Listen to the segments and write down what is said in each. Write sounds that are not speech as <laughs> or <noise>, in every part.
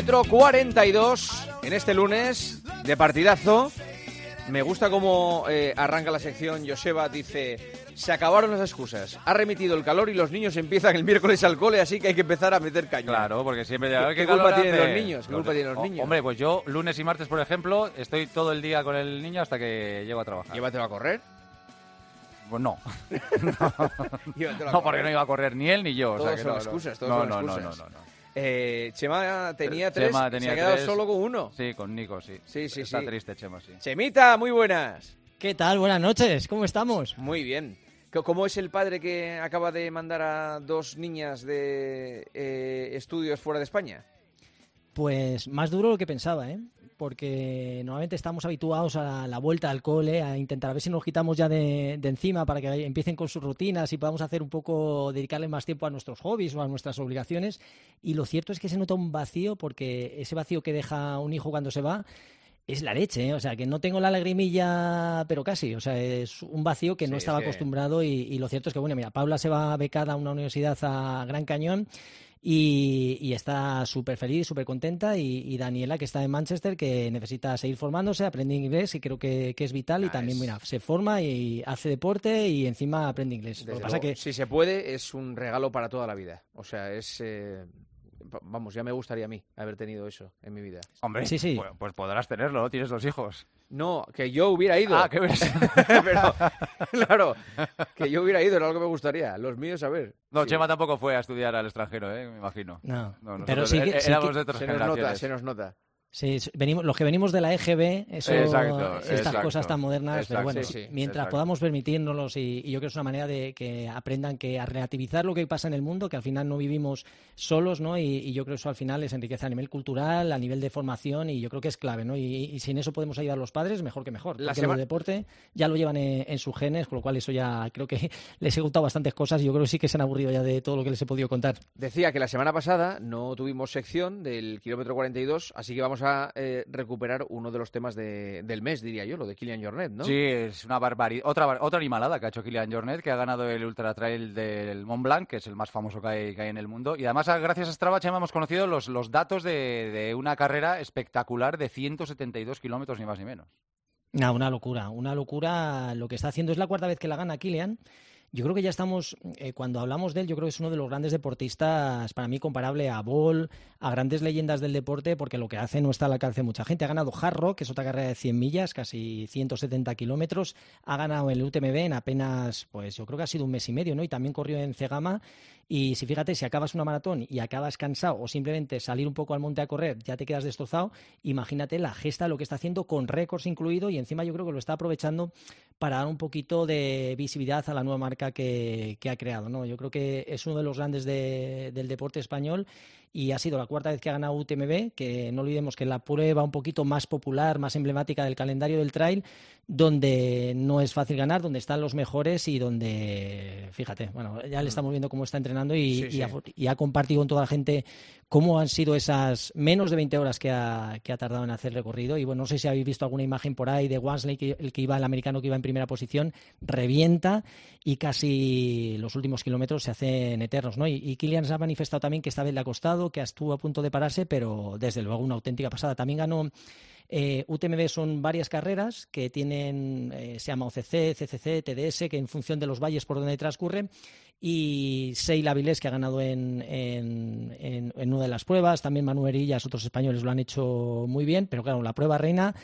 Kilómetro 42 en este lunes de partidazo. Me gusta cómo eh, arranca la sección. Joseba dice, se acabaron las excusas. Ha remitido el calor y los niños empiezan el miércoles al cole, así que hay que empezar a meter caña. Claro, porque siempre... ¿Qué, qué culpa tienen los niños? ¿Qué culpa tienen los Oh, niños? Hombre, pues yo lunes y martes, por ejemplo, estoy todo el día con el niño hasta que llego a trabajar. Llévatelo a correr. Pues no. <laughs> <laughs> No, porque no iba a correr ni él ni yo. o sea Todos que son no, excusas, todos no, son excusas. No, no, no, no. Eh, Chema tenía tres, Chema se ha quedado tres. solo con uno. Sí, con Nico, sí. Sí, sí, Está sí. triste, Chema, sí. Chemita, muy buenas. ¿Qué tal? Buenas noches, ¿cómo estamos? Muy bien. ¿Cómo es el padre que acaba de mandar a dos niñas de eh, estudios fuera de España? Pues más duro de lo que pensaba, ¿eh? Porque normalmente estamos habituados a la vuelta al cole, a intentar a ver si nos quitamos ya de, de encima para que empiecen con sus rutinas y podamos hacer un poco, dedicarle más tiempo a nuestros hobbies o a nuestras obligaciones. Y lo cierto es que se nota un vacío porque ese vacío que deja un hijo cuando se va es la leche, ¿eh? o sea, que no tengo la lagrimilla, pero casi, o sea, es un vacío que Sí, no es estaba que- acostumbrado y, y lo cierto es que, bueno, mira, Paula se va becada a una universidad a Gran Cañón y, y está súper feliz, súper contenta y, y Daniela, que está en Manchester, que necesita seguir formándose, aprende inglés y creo que, que es vital y también, es- mira, se forma y hace deporte y encima aprende inglés. Lo que pasa luego, que si se puede, es un regalo para toda la vida. O sea, es... eh, va- Vamos, ya me gustaría a mí haber tenido eso en mi vida. Hombre, Sí, sí. Pues, pues podrás tenerlo, ¿no? Tienes dos hijos. No, que yo hubiera ido. Ah, que. <laughs> Pero, claro, que yo hubiera ido, era algo que me gustaría. Los míos, a ver. No, Sí. Chema tampoco fue a estudiar al extranjero, ¿eh? Me imagino. no, No, pero nosotros sí que, é- sí éramos que- de otras Se nos nota, se nos nota. Sí, venimos, los que venimos de la EGB, eso, Exacto, estas exacto, cosas tan modernas, pero bueno, sí, sí, sí, mientras podamos permitírnoslos y, y yo creo que es una manera de que aprendan que a relativizar lo que pasa en el mundo, que al final no vivimos solos, ¿no? Y, y yo creo que eso al final les enriquece a nivel cultural, a nivel de formación y yo creo que es clave, ¿no? Y, y si en eso podemos ayudar a los padres, mejor que mejor. La porque sema- el deporte ya lo llevan en, en sus genes, con lo cual eso ya creo que <laughs> les he contado bastantes cosas y yo creo que sí que se han aburrido ya de todo lo que les he podido contar. Decía que la semana pasada no tuvimos sección del kilómetro 42, así que vamos a eh, recuperar uno de los temas de- del mes, diría yo, lo de Kilian Jornet, ¿no? Sí, es una barbaridad. Otra, bar- otra animalada que ha hecho Kilian Jornet, que ha ganado el Ultra Trail del Mont Blanc, que es el más famoso que hay, que hay en el mundo. Y además, a- gracias a Strava, Chema, hemos conocido los, los datos de, de una carrera espectacular de 172 kilómetros, ni más ni menos. No, una locura, una locura. Lo que está haciendo es la cuarta vez que la gana Kylian. Yo creo que ya estamos, eh, cuando hablamos de él, yo creo que es uno de los grandes deportistas, para mí comparable a Ball, a grandes leyendas del deporte, porque lo que hace no está al alcance de mucha gente. Ha ganado Hard Rock, que es otra carrera de 100 millas, casi 170 kilómetros. Ha ganado el UTMB en apenas, pues yo creo que ha sido un mes y medio, ¿no? Y también corrió en Cegama. Y si fíjate, si acabas una maratón y acabas cansado o simplemente salir un poco al monte a correr, ya te quedas destrozado, imagínate la gesta, lo que está haciendo con récords incluido y encima yo creo que lo está aprovechando para dar un poquito de visibilidad a la nueva marca que, ha creado. ¿no? Yo creo que es uno de los grandes de- del deporte español y ha sido la cuarta vez que ha ganado UTMB, que no olvidemos que es la prueba un poquito más popular, más emblemática del calendario del trail, donde no es fácil ganar, donde están los mejores y donde, fíjate, bueno, ya le estamos viendo cómo está entrenando y, Sí, y sí. ha, y ha compartido con toda la gente cómo han sido esas menos de 20 horas que ha, que ha tardado en hacer el recorrido. Y bueno, no sé si habéis visto alguna imagen por ahí de Wansley, que, el que iba, el americano que iba en primera posición, revienta y casi los últimos kilómetros se hacen eternos, ¿no? Y, y Kilian se ha manifestado también que esta vez le ha costado, que estuvo a punto de pararse, pero desde luego una auténtica pasada. También ganó eh, UTMB son varias carreras que tienen, eh, se llama OCC, CCC, TDS, que en función de los valles por donde transcurre, y Seila Vilés, que ha ganado en, en, en- en una de las pruebas, también Manuel Erillas, otros españoles lo han hecho muy bien, pero claro, la prueba reina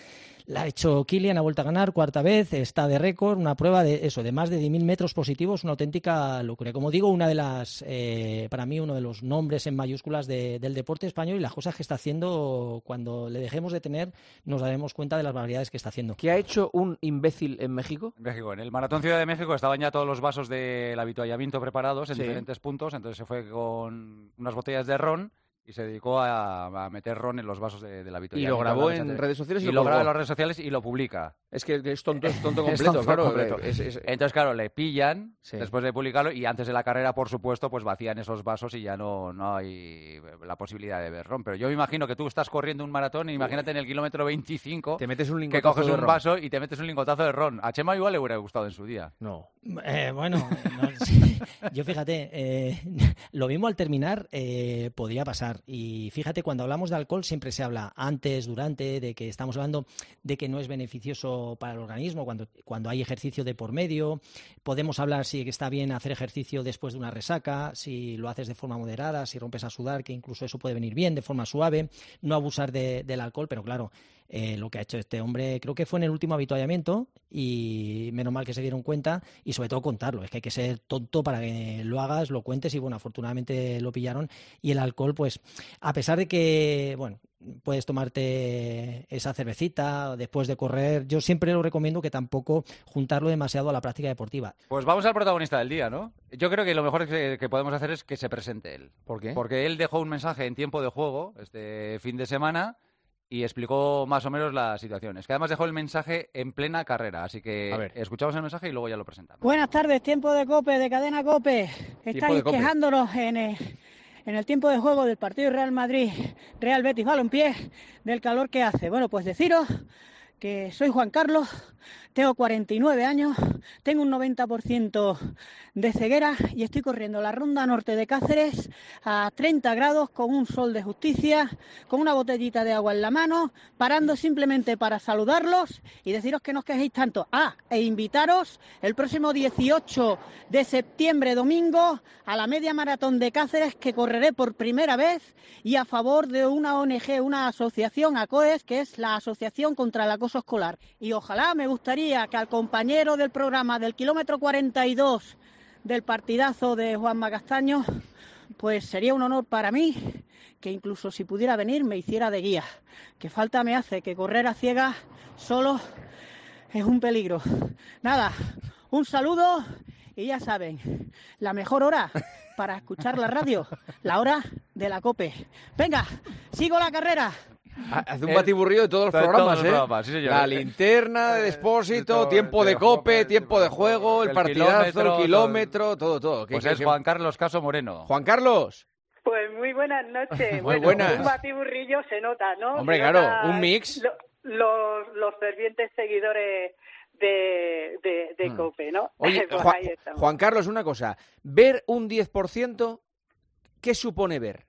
la ha hecho Kilian, ha vuelto a ganar, cuarta vez, está de récord, una prueba de eso, de más de 10.000 metros positivos, una auténtica locura. Como digo, una de las, eh, para mí, uno de los nombres en mayúsculas de- del deporte español y las cosas que está haciendo, cuando le dejemos de tener, nos daremos cuenta de las barbaridades que está haciendo. ¿Qué ha hecho un imbécil en México? En México, en el Maratón Ciudad de México estaban ya todos los vasos del habituallamiento preparados en Sí. diferentes puntos, entonces se fue con unas botellas de ron y se dedicó a, a meter ron en los vasos de, del Y habituallamiento. lo grabó en redes sociales y, y lo lo graba en las redes sociales y lo publica. Es que es tonto, es tonto <laughs> Es completo, tonto claro. completo. es- es- Entonces, claro, le pillan Sí. después de publicarlo y antes de la carrera, por supuesto, pues vacían esos vasos y ya no, no hay la posibilidad de ver ron. Pero yo me imagino que tú estás corriendo un maratón y imagínate en el kilómetro 25 te metes un que coges un vaso y te metes un lingotazo de ron. A Chema igual le hubiera gustado en su día. No. Eh, bueno, no, <laughs> sí. yo fíjate, eh, <laughs> lo mismo al terminar eh, podría pasar. Y fíjate, cuando hablamos de alcohol siempre se habla antes, durante, de que estamos hablando de que no es beneficioso para el organismo cuando, cuando hay ejercicio de por medio. Podemos hablar si está bien hacer ejercicio después de una resaca, si lo haces de forma moderada, si rompes a sudar, que incluso eso puede venir bien, de forma suave. No abusar del alcohol, pero claro, eh, lo que ha hecho este hombre, creo que fue en el último habituallamiento y menos mal que se dieron cuenta y sobre todo contarlo. Es que hay que ser tonto para que lo hagas, lo cuentes y bueno, afortunadamente lo pillaron y el alcohol, pues a pesar de que, bueno, puedes tomarte esa cervecita después de correr. Yo siempre lo recomiendo que tampoco juntarlo demasiado a la práctica deportiva. Pues vamos al protagonista del día, ¿no? Yo creo que lo mejor que, que, podemos hacer es que se presente él. ¿Por qué? Porque él dejó un mensaje en tiempo de juego este fin de semana y explicó más o menos la situación. Es que además dejó el mensaje en plena carrera, así que escuchamos el mensaje y luego ya lo presentamos. Buenas tardes, tiempo de cope, de cadena cope. Estáis quejándonos en el, en el tiempo de juego del partido Real Madrid, Real Betis Balompié, del calor que hace. Bueno, pues deciros que soy Juan Carlos, tengo 49 años, tengo un 90% de ceguera y estoy corriendo la ronda norte de Cáceres a 30 grados con un sol de justicia, con una botellita de agua en la mano, parando simplemente para saludarlos y deciros que no os quejéis tanto. Ah, e invitaros el próximo 18 de septiembre, domingo, a la media maratón de Cáceres que correré por primera vez y a favor de una ONG, una asociación, ACOES, que es la Asociación contra el Escolar. Y ojalá me gustaría que al compañero del programa del kilómetro 42 del partidazo de Juan Castaño, pues sería un honor para mí que incluso si pudiera venir me hiciera de guía. Que falta me hace que correr a ciegas solo es un peligro. Nada, un saludo y ya saben, la mejor hora para escuchar la radio, la hora de la COPE. Venga, sigo la carrera. Hace un batiburrillo de todos los programas, ¿eh? la linterna de despósito, tiempo de cope, tiempo de juego, el, partidazo, el kilómetro, todo, todo. Pues es Juan Carlos Caso Moreno. Juan Carlos. Pues muy buenas noches. <laughs> muy buenas. Un batiburrillo se nota, ¿no? Hombre, claro, un mix. los, los fervientes seguidores de, de, mm. COPE, ¿no? <laughs> Oye, pues Juan, Juan Carlos, una cosa. Ver un 10%, ¿qué supone ver?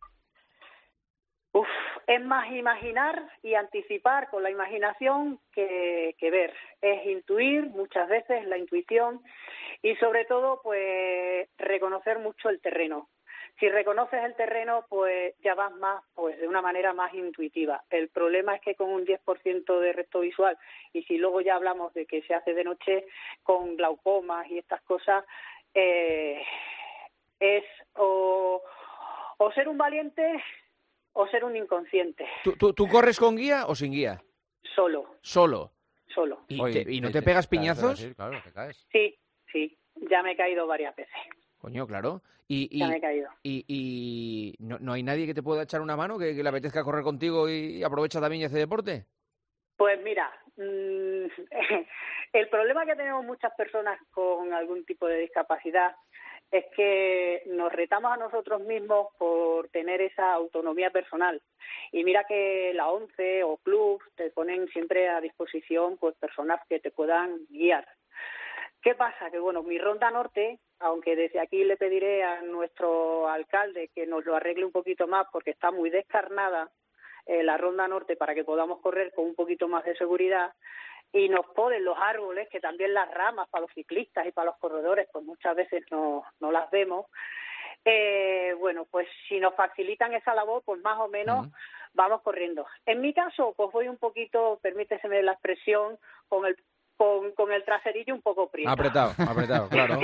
Es más imaginar y anticipar con la imaginación que, ver. Es intuir muchas veces la intuición y sobre todo pues reconocer mucho el terreno. Si reconoces el terreno, pues ya vas más, pues de una manera más intuitiva. El problema es que con un 10% de resto visual, y si luego ya hablamos de que se hace de noche con glaucomas y estas cosas, eh, es o, o ser un valiente o ser un inconsciente. ¿Tú, tú, corres con guía o sin guía? Solo. Solo. Solo. ¿Y, no te pegas piñazos? Sí, sí, ya me he caído varias veces. Coño, claro. Y, ya me he caído. ¿Y, y no, no, hay nadie que te pueda echar una mano, que, le apetezca correr contigo y aprovecha también y hace deporte? Pues mira, mm, <laughs> el problema que tenemos muchas personas con algún tipo de discapacidad es que nos retamos a nosotros mismos por tener esa autonomía personal. Y mira que la ONCE o club te ponen siempre a disposición pues personas que te puedan guiar. ¿Qué pasa? Que bueno, mi ronda norte, aunque desde aquí le pediré a nuestro alcalde que nos lo arregle un poquito más porque está muy descarnada eh, la ronda norte para que podamos correr con un poquito más de seguridad, y nos ponen los árboles, que también las ramas para los ciclistas y para los corredores, pues muchas veces no, no las vemos. Eh, bueno, pues si nos facilitan esa labor, pues más o menos vamos corriendo. En mi caso, pues voy un poquito, permíteseme la expresión, con el con, con, el traserillo un poco prieto. Apretado, apretado, <laughs> claro.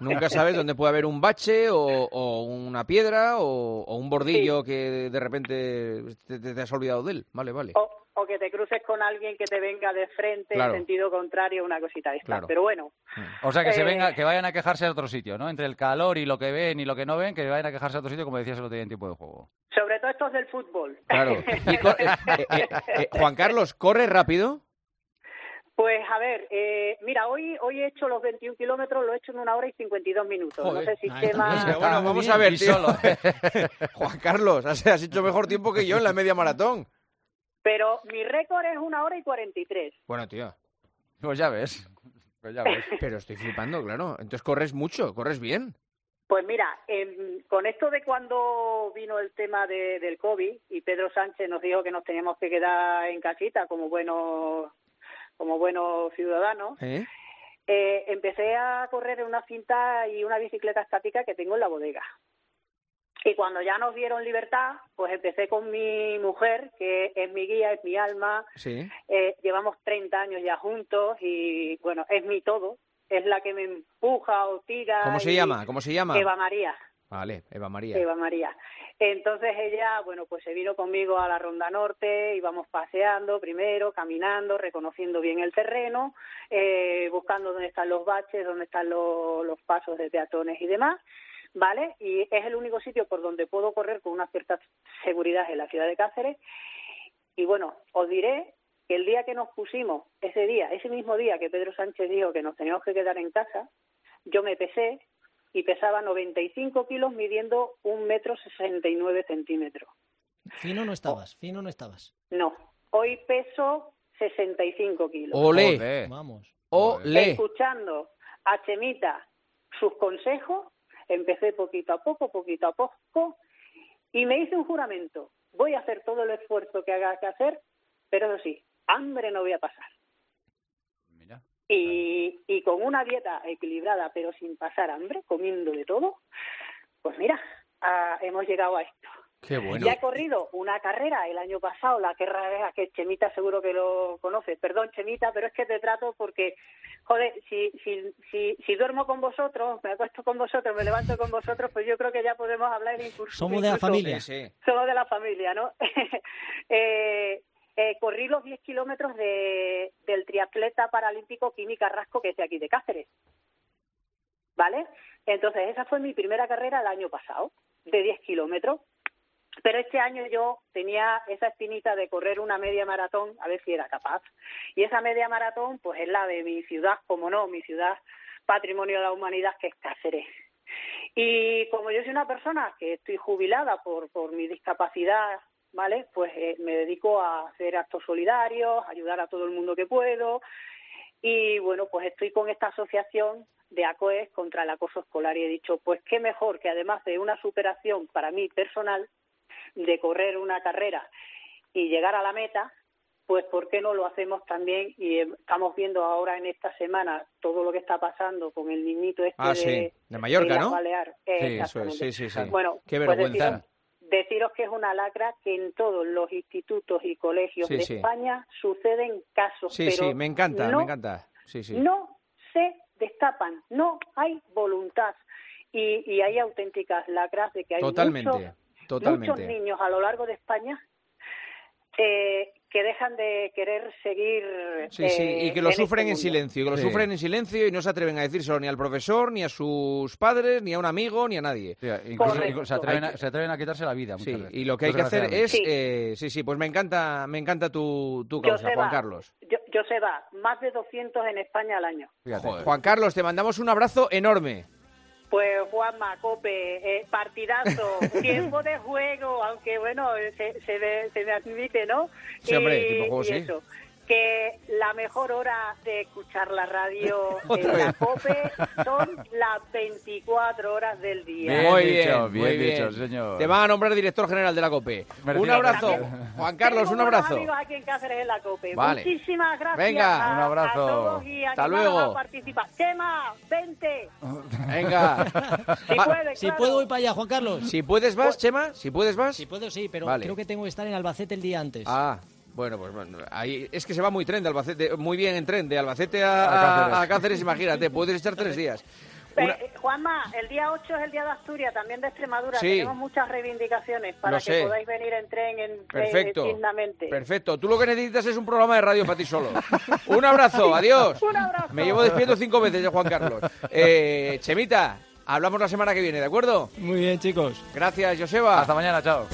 Nunca sabes dónde puede haber un bache o, una piedra o, un bordillo que de repente te, has olvidado de él. Vale, vale o que te cruces con alguien que te venga de frente en sentido contrario, una cosita de Pero bueno. Mm. O sea, que se venga, eh, que vayan a quejarse a otro sitio, ¿no? Entre el calor y lo que ven y lo que no ven, que vayan a quejarse a otro sitio, como decías el otro día en tiempo de juego. Sobre todo estos del fútbol. Claro. <laughs> Eh, eh, Juan Carlos, ¿corre rápido? Pues a ver, mira, hoy hoy he hecho los 21 kilómetros, lo he hecho en una hora y 52 minutos. No sé si más... Bueno, vamos a ver, tío. <laughs> Juan Carlos, has hecho mejor tiempo que yo en la media maratón. Pero mi récord es una hora y cuarenta y tres. Bueno, tío. Pues ya ves. Pues ya ves. Pero estoy flipando, claro. Entonces corres mucho, corres bien. Pues mira, con esto de cuando vino el tema del COVID y Pedro Sánchez nos dijo que nos teníamos que quedar en casita como buenos como buenos ciudadanos, ¿Eh? Eh, empecé a correr en una cinta y una bicicleta estática que tengo en la bodega. Y cuando ya nos dieron libertad, pues empecé con mi mujer, que es mi guía, es mi alma. Sí. Eh, llevamos 30 años ya juntos y, bueno, es mi todo es la que me empuja o tira. ¿Cómo se llama? ¿Cómo se llama? Eva María. Vale, Eva María. Eva María. Entonces ella, bueno, pues se vino conmigo a la Ronda Norte, íbamos paseando primero, caminando, reconociendo bien el terreno, eh, buscando dónde están los baches, dónde están los pasos de peatones y demás, ¿vale? Y es el único sitio por donde puedo correr con una cierta seguridad en la ciudad de Cáceres. Y bueno, os diré que el día que nos pusimos, ese día, ese mismo día que Pedro Sánchez dijo que nos teníamos que quedar en casa, yo me pesé y pesaba 95 kilos midiendo un metro 69 centímetros. Fino no estabas, fino no estabas. No, hoy peso 65 kilos. Ole, vamos. Ole. Escuchando a Chemita sus consejos, empecé poquito a poco, poquito a poco, y me hice un juramento. Voy a hacer todo el esfuerzo que haga que hacer, pero eso sí, hambre no voy a pasar. Y, y con una dieta equilibrada, pero sin pasar hambre, comiendo de todo, pues mira, hemos llegado a esto. Qué bueno. Ya he corrido una carrera el año pasado, la carrera que Chemita seguro que lo conoce. Perdón, Chemita, pero es que te trato porque, joder, si, si, si, si duermo con vosotros, me acuesto con vosotros, me levanto con vosotros, pues yo creo que ya podemos hablar incluso. Somos de la familia. Sí. Somos de la familia, ¿no? <laughs> eh, eh, corrí los 10 kilómetros de, del triatleta paralímpico Química Carrasco, que es de aquí de Cáceres. ¿Vale? Entonces, esa fue mi primera carrera el año pasado, de 10 kilómetros. Pero este año yo tenía esa espinita de correr una media maratón, a ver si era capaz. Y esa media maratón, pues es la de mi ciudad, como no, mi ciudad patrimonio de la humanidad, que es Cáceres. Y como yo soy una persona que estoy jubilada por, por mi discapacidad ¿vale? Pues eh, me dedico a hacer actos solidarios, ayudar a todo el mundo que puedo y bueno, pues estoy con esta asociación de ACOES contra el acoso escolar y he dicho, pues qué mejor que además de una superación para mí personal, de correr una carrera y llegar a la meta, pues ¿por qué no lo hacemos también? Y estamos viendo ahora en esta semana todo lo que está pasando con el niñito este ah, de, de Mallorca, ¿no? Balear. Sí, eso sí, sí, sí. Bueno, qué pues vergüenza. Deciros que es una lacra que en todos los institutos y colegios de España suceden casos. Sí, sí, me encanta, me encanta. Sí. No se destapan, no hay voluntad. Y, y hay auténticas lacras de que hay totalmente, muchos, muchos niños a lo largo de España eh, que dejan de querer seguir. Sí, sí, y que lo este sufren en silencio, que lo sufren en silencio y no se atreven a decírselo ni al profesor, ni a sus padres, ni a un amigo, ni a nadie. incluso se atreven, a, se atreven, a, quitarse la vida. Sí, y lo que hay que hacer es. Sí. Eh, sí, sí, pues me encanta, me encanta tu, tu causa, Juan Carlos. Yo, Joseba, más de 200 en España al año. Juan Carlos, te mandamos un abrazo enorme. Pues Juanma, Cope, eh, partidazo, <laughs> tiempo de juego, aunque bueno, se, se, se me admite, ¿no? Sí, hombre, tipo juego, sí que la mejor hora de escuchar la radio <laughs> en la COPE son las 24 horas del día. muy bien, bien, dicho, señor. Te van a nombrar director general de la COPE. un abrazo. Juan Carlos, un abrazo. amigos aquí en Cáceres en la COPE. Muchísimas gracias. Venga, un abrazo. A todos y Hasta luego. Tema, vente. Venga. <laughs> si, puede, si puedo voy para allá, Juan Carlos. Si puedes vas, Chema, si puedes vas. Si puedo sí, pero creo que tengo que estar en Albacete el día antes. Ah. Bueno, pues bueno, ahí es que se va muy tren de Albacete, muy bien en tren, de Albacete a, Cáceres. imagínate, puedes estar tres días. Juanma, el día 8 es el día de Asturias, también de Extremadura. Tenemos muchas reivindicaciones para que podáis venir en tren en, Perfecto. Perfecto. Tú lo que necesitas es un programa de radio para ti solo. un abrazo, <laughs> adiós. Un abrazo. Me llevo despidiendo cinco veces de Juan Carlos. Eh, Chemita, hablamos la semana que viene, ¿de acuerdo? Muy bien, chicos. Gracias, Joseba. Hasta mañana, chao.